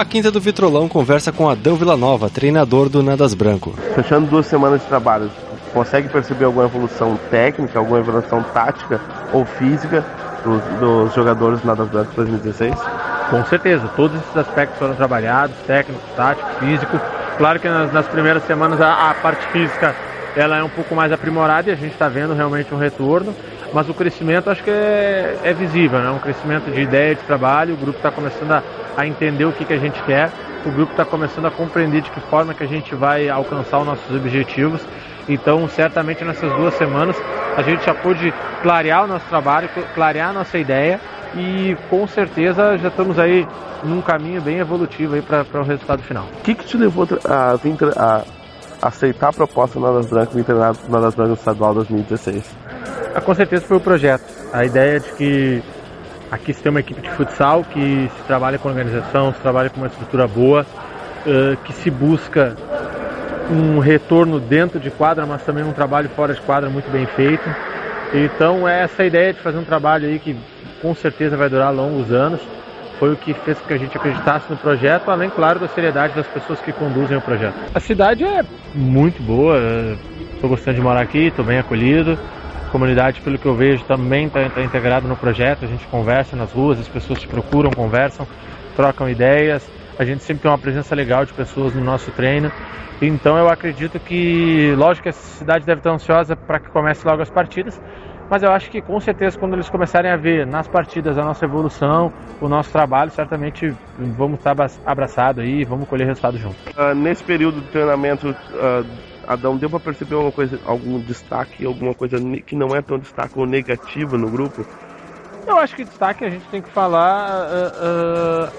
A Quinta do Vitrolão conversa com Adão Villanova, treinador do Nadas Branco. Fechando duas semanas de trabalho, consegue perceber alguma evolução técnica, alguma evolução tática ou física dos, dos jogadores do Nadas Branco 2016? Com certeza, todos esses aspectos foram trabalhados, técnico, tático, físico. Claro que nas, nas primeiras semanas a, a, parte física ela é um pouco mais aprimorada e a gente está vendo realmente um retorno, mas o crescimento acho que é, é visível, né? um crescimento de ideia de trabalho, o grupo está começando a, a, entender o que, que a gente quer, o grupo está começando a compreender de que forma que a gente vai alcançar os nossos objetivos. Então, certamente nessas duas semanas a gente já pôde clarear o nosso trabalho, clarear a nossa ideia e com certeza já estamos aí num caminho bem evolutivo aí para o resultado final. O que, que te levou a, a, a aceitar a proposta do Nadas Branco vir treinar Nadas Branco Estadual 2016? Ah, com certeza foi o projeto. A ideia de que aqui se tem uma equipe de futsal que se trabalha com organização, se trabalha com uma estrutura boa, uh, que se busca um retorno dentro de quadra, mas também um trabalho fora de quadra muito bem feito. Então é essa ideia de fazer um trabalho aí que com certeza vai durar longos anos. Foi o que fez com que a gente acreditasse no projeto, além, claro, da seriedade das pessoas que conduzem o projeto. A cidade é muito boa, estou gostando de morar aqui, estou bem acolhido. Comunidade, pelo que eu vejo, também está tá integrada no projeto. A gente conversa nas ruas, as pessoas te procuram, conversam, trocam ideias. A gente sempre tem uma presença legal de pessoas no nosso treino. Então eu acredito que, lógico que a cidade deve estar ansiosa para que comece logo as partidas, mas eu acho que com certeza quando eles começarem a ver nas partidas a nossa evolução, o nosso trabalho, certamente vamos estar abraçados aí, vamos colher resultado junto. Uh, nesse período de treinamento, uh, Adão, deu para perceber alguma coisa, algum destaque, alguma coisa que não é tão destaque ou negativa no grupo? Eu acho que destaque a gente tem que falar uh,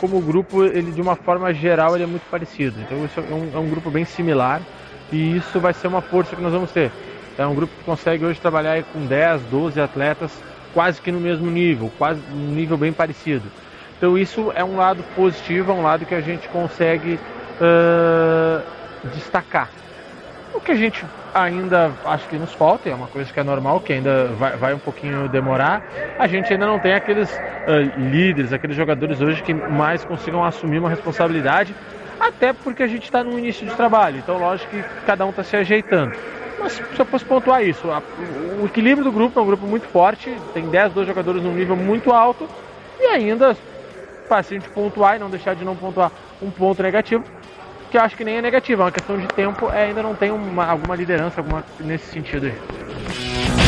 como o grupo, ele de uma forma geral, ele é muito parecido. Então isso é um, é um grupo bem similar e isso vai ser uma força que nós vamos ter. É um grupo que consegue hoje trabalhar com 10, 12 atletas quase que no mesmo nível, quase um nível bem parecido. Então isso é um lado positivo, é um lado que a gente consegue uh, destacar. O que a gente ainda acho que nos falta, é uma coisa que é normal, que ainda vai, vai um pouquinho demorar, a gente ainda não tem aqueles uh, líderes, aqueles jogadores hoje que mais consigam assumir uma responsabilidade, até porque a gente está no início de trabalho, então lógico que cada um está se ajeitando. Mas se eu fosse pontuar isso, a, o equilíbrio do grupo é um grupo muito forte, tem 10, 12 jogadores num nível muito alto e ainda, para a gente pontuar e não deixar de não pontuar um ponto negativo, que eu acho que nem é negativo, é uma questão de tempo, é, ainda não tem uma, alguma liderança alguma nesse sentido aí.